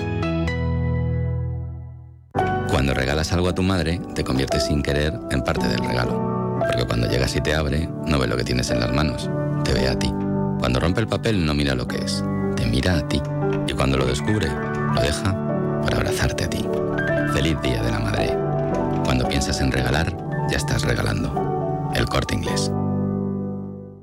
Cuando regalas algo a tu madre, te conviertes sin querer en parte del regalo. Porque cuando llegas y te abre, no ve lo que tienes en las manos, te ve a ti. Cuando rompe el papel, no mira lo que es, te mira a ti. Y cuando lo descubre, lo deja para abrazarte a ti. Feliz Día de la Madre. Cuando piensas en regalar, ya estás regalando. El corte inglés.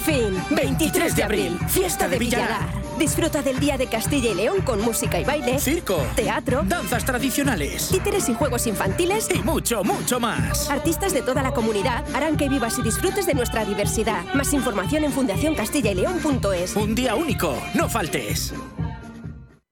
fin, 23 de abril, fiesta de Villalar. Disfruta del Día de Castilla y León con música y baile, circo, teatro, danzas tradicionales, títeres y juegos infantiles y mucho, mucho más. Artistas de toda la comunidad harán que vivas y disfrutes de nuestra diversidad. Más información en fundacioncastilla-y-león.es. Un día único, no faltes.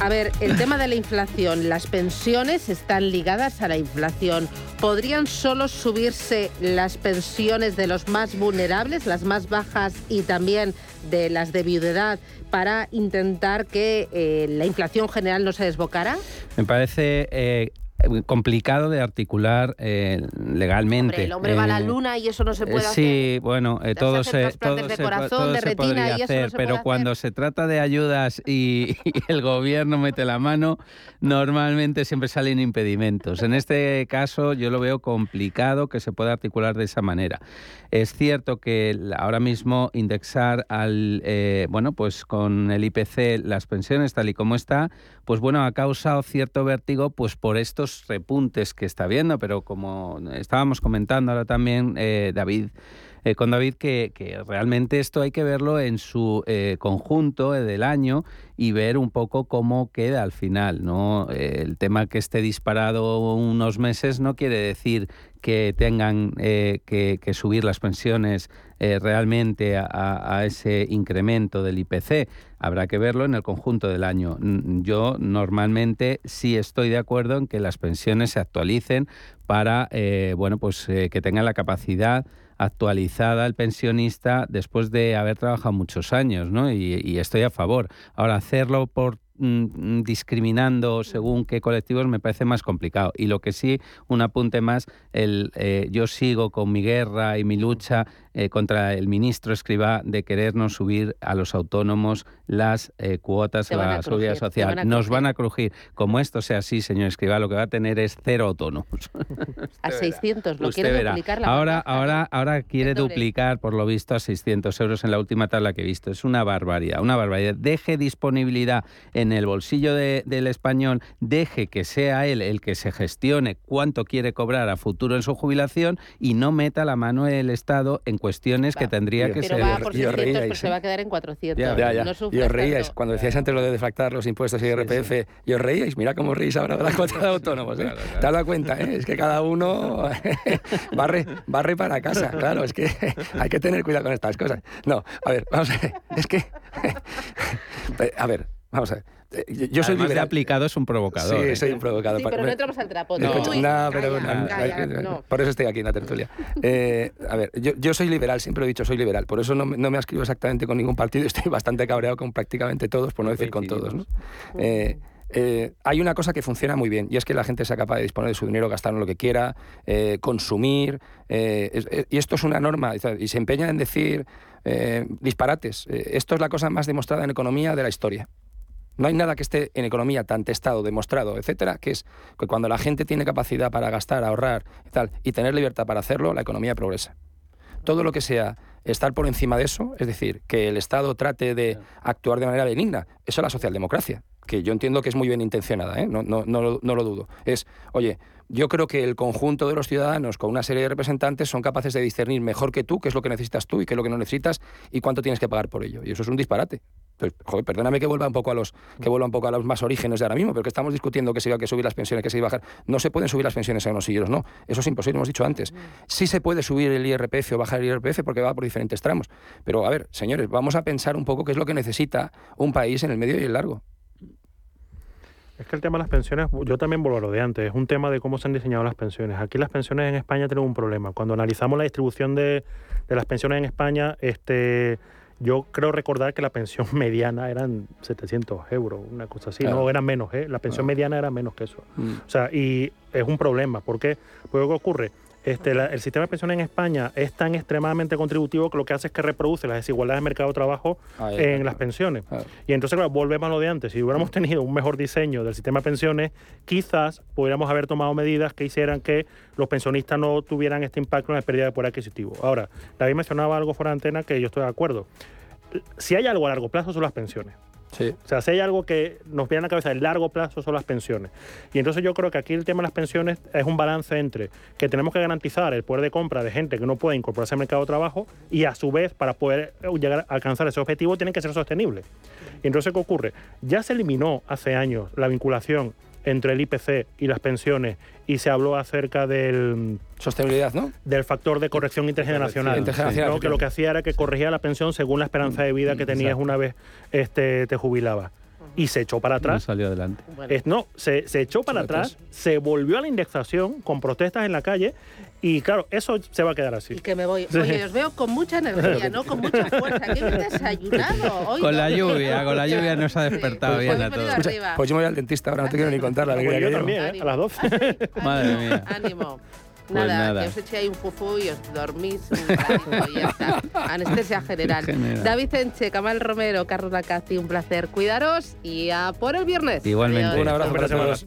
A ver, el tema de la inflación, las pensiones están ligadas a la inflación. ¿Podrían solo subirse las pensiones de los más vulnerables, las más bajas y también de las de viudedad para intentar que eh, la inflación general no se desbocara? Me parece eh, complicado de articular legalmente. el hombre va a la luna y eso no se puede hacer. Sí, bueno, todo se, todo se, todo se podría hacer, pero cuando se trata de ayudas y, el gobierno mete la mano, normalmente siempre salen impedimentos. En este caso yo lo veo complicado que se pueda articular de esa manera. Es cierto que ahora mismo indexar al, eh, bueno, pues con el IPC las pensiones tal y como está, pues bueno, ha causado cierto vértigo pues por estos repuntes que está viendo, pero como estábamos comentando ahora también, eh, David, eh, con David que, realmente esto hay que verlo en su eh, conjunto eh, del año y ver un poco cómo queda al final. ¿no? el tema que esté disparado unos meses no quiere decir que tengan que, subir las pensiones realmente a, ese incremento del IPC. Habrá que verlo en el conjunto del año. Yo normalmente sí estoy de acuerdo en que las pensiones se actualicen para bueno, pues, que tengan la capacidad actualizada el pensionista después de haber trabajado muchos años, ¿no? Y, y estoy a favor. Ahora, hacerlo por Mm, discriminando según qué colectivos me parece más complicado. Y lo que sí, un apunte más, el, eh, yo sigo con mi guerra y mi lucha eh, contra el ministro Escribá de querernos subir a los autónomos las eh, cuotas a la seguridad social. Nos van a crujir. Como esto sea así, señor Escribá, lo que va a tener es cero autónomos. a 600, lo quiere duplicar la Ahora, ahora, ahora quiere duplicar, por lo visto, a 600 euros en la última tabla que he visto. Es una barbaridad, una barbaridad. Deje disponibilidad en el bolsillo del español, deje que sea él el que se gestione cuánto quiere cobrar a futuro en su jubilación y no meta la mano el Estado en cuestiones que tendría que ser. Va por 600, se va a quedar en 400. Ya, ya, y os reíais cuando decíais antes lo de defractar los impuestos y IRPF, y os reíais, mira cómo reís ahora de la cuota de autónomos. ¿eh? Te has dado cuenta, ¿eh? es que cada uno barre, barre para casa, claro, es que hay que tener cuidado con estas cosas. No, a ver, vamos a ver, es que, a ver, vamos a ver. Eh, yo soy liberal. aplicado es un provocador. Sí, ¿eh? soy un provocador. Sí, pero no entramos al trapo. No, por eso estoy aquí en la tertulia. Eh, a ver, yo, yo, soy liberal, siempre he dicho soy liberal. Por eso no, no, me ascribo exactamente con ningún partido. Estoy bastante cabreado con prácticamente todos, por no decir con todos. ¿no? hay una cosa que funciona muy bien y es que la gente sea capaz de disponer de su dinero, gastar en lo que quiera, consumir. y esto es una norma y se empeña en decir disparates. esto es la cosa más demostrada en economía de la historia. No hay nada que esté en economía tan testado, demostrado, etcétera, que es que cuando la gente tiene capacidad para gastar, ahorrar y tal, y tener libertad para hacerlo, la economía progresa. Todo lo que sea estar por encima de eso, es decir, que el Estado trate de actuar de manera benigna, eso es la socialdemocracia, que yo entiendo que es muy bien intencionada, ¿eh? no, no, no, no lo dudo. Es, oye, yo creo que el conjunto de los ciudadanos con una serie de representantes son capaces de discernir mejor que tú qué es lo que necesitas tú y qué es lo que no necesitas y cuánto tienes que pagar por ello. Y eso es un disparate. Joder, perdóname que vuelva un poco a los que vuelva un poco a los más orígenes de ahora mismo, pero que estamos discutiendo que se iba que subir las pensiones, que se iba a bajar. No se pueden subir las pensiones a unos otros, no. Eso es imposible, hemos dicho antes. Sí se puede subir el IRPF o bajar el IRPF porque va por diferentes tramos. Pero a ver, señores, vamos a pensar un poco qué es lo que necesita un país en el medio y el largo. Es que el tema de las pensiones, yo también vuelvo a lo de antes, es un tema de cómo se han diseñado las pensiones. Aquí las pensiones en España tienen un problema. Cuando analizamos la distribución de, de las pensiones en España, este yo creo recordar que la pensión mediana eran 700 euros, una cosa así. No, eran menos, ¿eh? La pensión mediana era menos que eso. Mm. O sea, y es un problema. ¿Por qué? Porque ¿qué ocurre? Este, el sistema de pensiones en España es tan extremadamente contributivo que lo que hace es que reproduce las desigualdades del mercado de trabajo en las pensiones. Y entonces, volvemos a lo de antes. Si hubiéramos tenido un mejor diseño del sistema de pensiones, quizás pudiéramos haber tomado medidas que hicieran que los pensionistas no tuvieran este impacto en la pérdida de poder adquisitivo. Ahora, David mencionaba algo fuera de antena que yo estoy de acuerdo. Si hay algo a largo plazo son las pensiones. O sea, si hay algo que nos viene a la cabeza a largo plazo son las pensiones. Y entonces yo creo que aquí el tema de las pensiones es un balance entre que tenemos que garantizar el poder de compra de gente que no puede incorporarse al mercado de trabajo y a su vez para poder llegar a alcanzar ese objetivo tienen que ser sostenibles. Y entonces, ¿qué ocurre? Ya se eliminó hace años la vinculación entre el IPC y las pensiones y se habló acerca del sostenibilidad, ¿no? Del factor de corrección intergeneracional, que lo que hacía era que corregía la pensión según la esperanza de vida que tenías una vez este, te jubilabas. y se echó para atrás. No salió adelante. no, se, se echó para atrás, se volvió a la indexación con protestas en la calle y claro, eso se va a quedar así. Y que me voy. Oye, os veo con mucha energía, ¿no? Con mucha fuerza. ¿Qué me desayunado? Hoy con la lluvia, con la lluvia nos ha despertado bien a todos. pues yo me voy al dentista ahora, no te quiero ni contar la alegría pues yo también, ¿eh? A las 12. Madre mía. Ánimo. Pues nada, que os ahí un fufu y os dormís un ratito y ya está. Anestesia general. David Enche, Camal Romero, Carlos Lacazzi, un placer. Cuidaros y a por el viernes. Igualmente. Un abrazo para todos.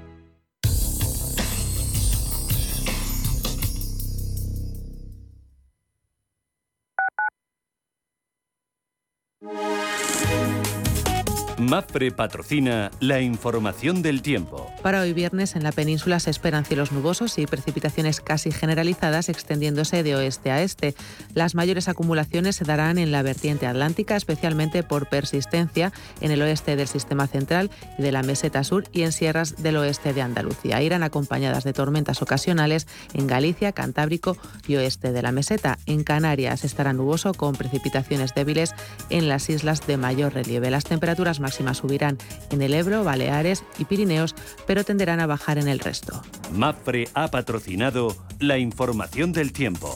MAFRE patrocina la información del tiempo. Para hoy viernes en la península se esperan cielos nubosos y precipitaciones casi generalizadas extendiéndose de oeste a este. Las mayores acumulaciones se darán en la vertiente atlántica, especialmente por persistencia en el oeste del sistema central y de la meseta sur y en sierras del oeste de Andalucía. Irán acompañadas de tormentas ocasionales en Galicia, Cantábrico y oeste de la meseta. En Canarias estará nuboso con precipitaciones débiles en las islas de mayor relieve. Las temperaturas máximas subirán en el Ebro, Baleares y Pirineos, pero tenderán a bajar en el resto. MAFRE ha patrocinado la información del tiempo.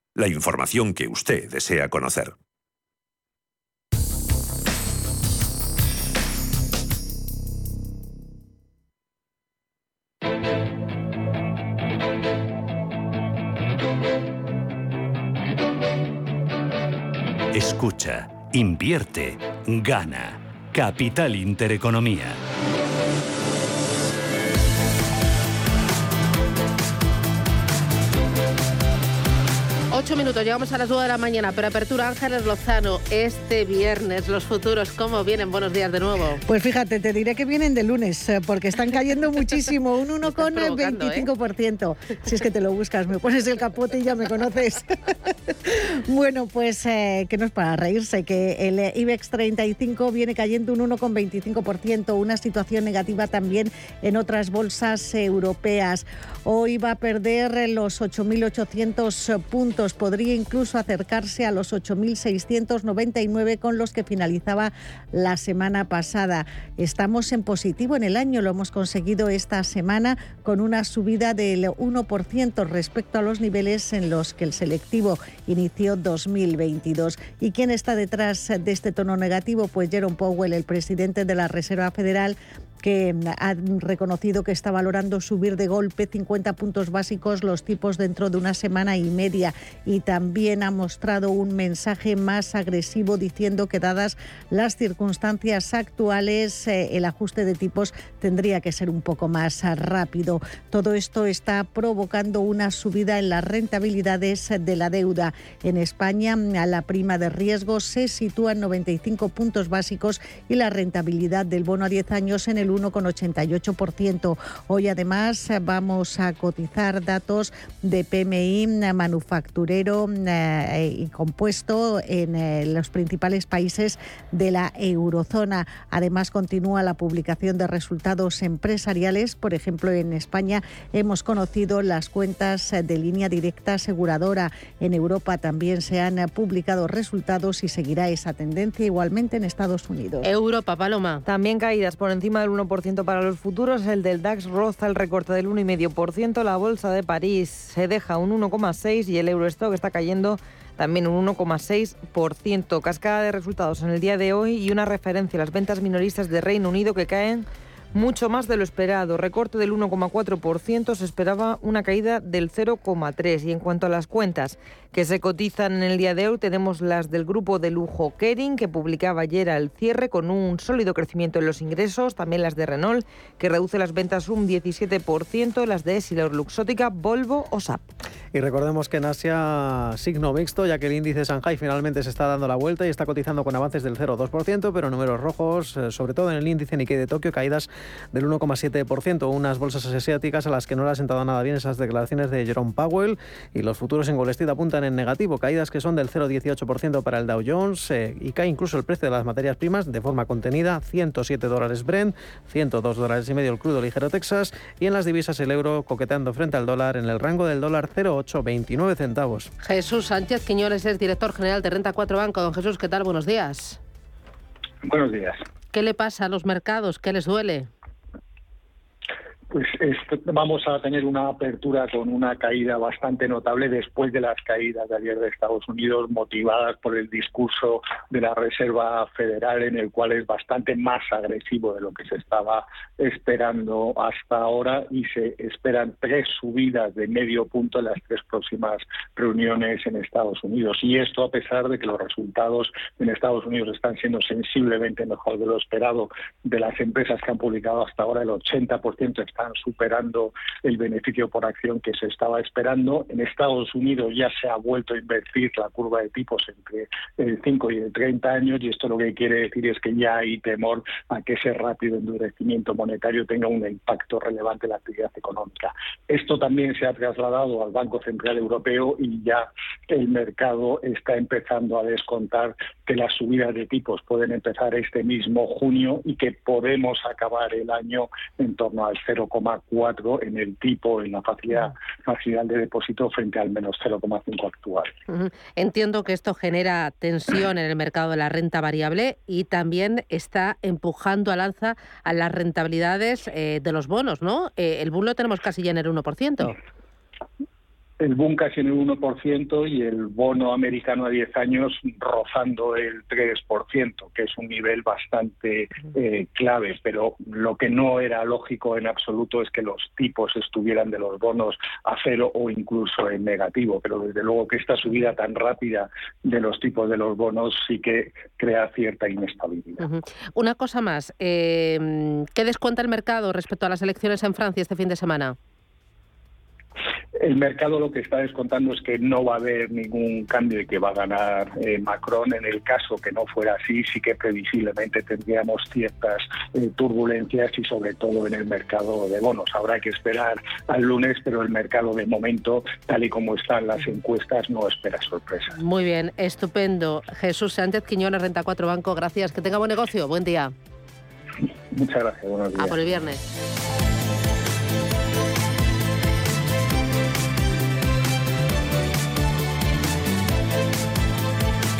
la información que usted desea conocer. Escucha, invierte, gana. Capital Intereconomía. Ocho minutos, llegamos a las nueve de la mañana, pero apertura Ángeles Lozano, este viernes, los futuros, ¿cómo vienen? Buenos días de nuevo. Pues fíjate, te diré que vienen de lunes, eh, porque están cayendo muchísimo, un 1,25%. ¿eh? Si es que te lo buscas, me pones el capote y ya me conoces. bueno, pues eh, que no es para reírse, que el IBEX 35 viene cayendo un 1,25%, una situación negativa también en otras bolsas europeas. Hoy va a perder los 8.800 puntos podría incluso acercarse a los 8.699 con los que finalizaba la semana pasada. Estamos en positivo en el año, lo hemos conseguido esta semana con una subida del 1% respecto a los niveles en los que el selectivo inició 2022. ¿Y quién está detrás de este tono negativo? Pues Jerome Powell, el presidente de la Reserva Federal, que ha reconocido que está valorando subir de golpe 50 puntos básicos los tipos dentro de una semana y media y también ha mostrado un mensaje más agresivo diciendo que dadas las circunstancias actuales eh, el ajuste de tipos tendría que ser un poco más rápido. Todo esto está provocando una subida en las rentabilidades de la deuda. En España a la prima de riesgo se sitúa en 95 puntos básicos y la rentabilidad del bono a 10 años en el el 1,88%. Hoy además vamos a cotizar datos de PMI manufacturero eh, y compuesto en eh, los principales países de la eurozona. Además continúa la publicación de resultados empresariales. Por ejemplo, en España hemos conocido las cuentas de línea directa aseguradora. En Europa también se han publicado resultados y seguirá esa tendencia igualmente en Estados Unidos. Europa, Paloma. También caídas por encima del 1% para los futuros. El del DAX roza el recorte del 1,5%. La bolsa de París se deja un 1,6% y el Eurostock está cayendo también un 1,6%. Cascada de resultados en el día de hoy y una referencia a las ventas minoristas de Reino Unido que caen mucho más de lo esperado. Recorte del 1,4%, se esperaba una caída del 0,3%. Y en cuanto a las cuentas que se cotizan en el día de hoy, tenemos las del grupo de lujo Kering, que publicaba ayer al cierre con un sólido crecimiento en los ingresos, también las de Renault, que reduce las ventas un 17%, las de Essilor Luxótica, Volvo o SAP. Y recordemos que en Asia signo mixto, ya que el índice Shanghai finalmente se está dando la vuelta y está cotizando con avances del 0,2%, pero números rojos, eh, sobre todo en el índice Nikkei de Tokio, caídas del 1,7%. Unas bolsas asiáticas a las que no le ha sentado nada bien esas declaraciones de Jerome Powell y los futuros en Wall Street apuntan en negativo, caídas que son del 0,18% para el Dow Jones eh, y cae incluso el precio de las materias primas de forma contenida, 107 dólares Brent, 102 dólares y medio el crudo ligero Texas y en las divisas el euro coqueteando frente al dólar en el rango del dólar 0,829 centavos. Jesús Sánchez Quiñones es director general de Renta 4 Banco. Don Jesús, ¿qué tal? Buenos días. Buenos días. ¿Qué le pasa a los mercados? ¿Qué les duele? Pues vamos a tener una apertura con una caída bastante notable después de las caídas de ayer de Estados Unidos, motivadas por el discurso de la Reserva Federal, en el cual es bastante más agresivo de lo que se estaba esperando hasta ahora y se esperan tres subidas de medio punto en las tres próximas reuniones en Estados Unidos. Y esto a pesar de que los resultados en Estados Unidos están siendo sensiblemente mejor de lo esperado de las empresas que han publicado hasta ahora, el 80% está están superando el beneficio por acción que se estaba esperando. En Estados Unidos ya se ha vuelto a invertir la curva de tipos entre el 5 y el 30 años y esto lo que quiere decir es que ya hay temor a que ese rápido endurecimiento monetario tenga un impacto relevante en la actividad económica. Esto también se ha trasladado al Banco Central Europeo y ya el mercado está empezando a descontar que las subidas de tipos pueden empezar este mismo junio y que podemos acabar el año en torno al 0, 0,4 en el tipo, en la facilidad, facilidad de depósito frente al menos 0,5 actual. Entiendo que esto genera tensión en el mercado de la renta variable y también está empujando al alza a las rentabilidades eh, de los bonos, ¿no? Eh, el boom lo tenemos casi ya en el 1% el boom casi en el 1% y el bono americano a 10 años rozando el 3%, que es un nivel bastante eh, clave, pero lo que no era lógico en absoluto es que los tipos estuvieran de los bonos a cero o incluso en negativo, pero desde luego que esta subida tan rápida de los tipos de los bonos sí que crea cierta inestabilidad. Una cosa más, eh, ¿qué descuenta el mercado respecto a las elecciones en Francia este fin de semana? El mercado lo que está descontando es que no va a haber ningún cambio y que va a ganar eh, Macron. En el caso que no fuera así, sí que previsiblemente tendríamos ciertas eh, turbulencias y sobre todo en el mercado de bonos. Habrá que esperar al lunes, pero el mercado de momento, tal y como están las encuestas, no espera sorpresas. Muy bien, estupendo. Jesús Sánchez Quiñones, Renta 4 Banco, gracias. Que tenga buen negocio. Buen día. Muchas gracias. Buenos días. A por el viernes.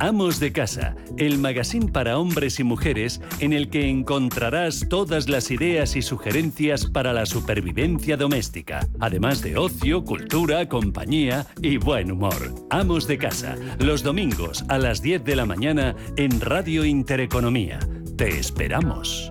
Amos de Casa, el magazine para hombres y mujeres en el que encontrarás todas las ideas y sugerencias para la supervivencia doméstica, además de ocio, cultura, compañía y buen humor. Amos de Casa, los domingos a las 10 de la mañana en Radio Intereconomía. Te esperamos.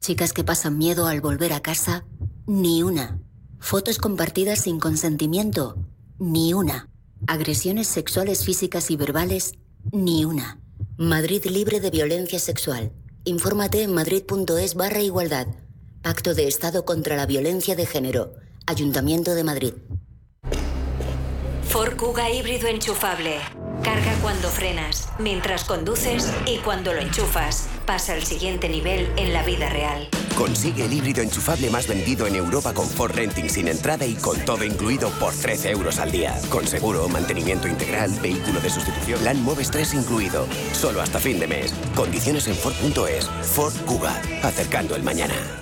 Chicas que pasan miedo al volver a casa, ni una. Fotos compartidas sin consentimiento, ni una. Agresiones sexuales físicas y verbales, ni una. Madrid libre de violencia sexual. Infórmate en madrid.es barra igualdad. Pacto de Estado contra la Violencia de Género. Ayuntamiento de Madrid. Ford Kuga híbrido enchufable. Carga cuando frenas, mientras conduces y cuando lo enchufas. Pasa al siguiente nivel en la vida real. Consigue el híbrido enchufable más vendido en Europa con Ford Renting sin entrada y con todo incluido por 13 euros al día. Con seguro, mantenimiento integral, vehículo de sustitución, plan Moves 3 incluido. Solo hasta fin de mes. Condiciones en Ford.es. Ford Kuga. Acercando el mañana.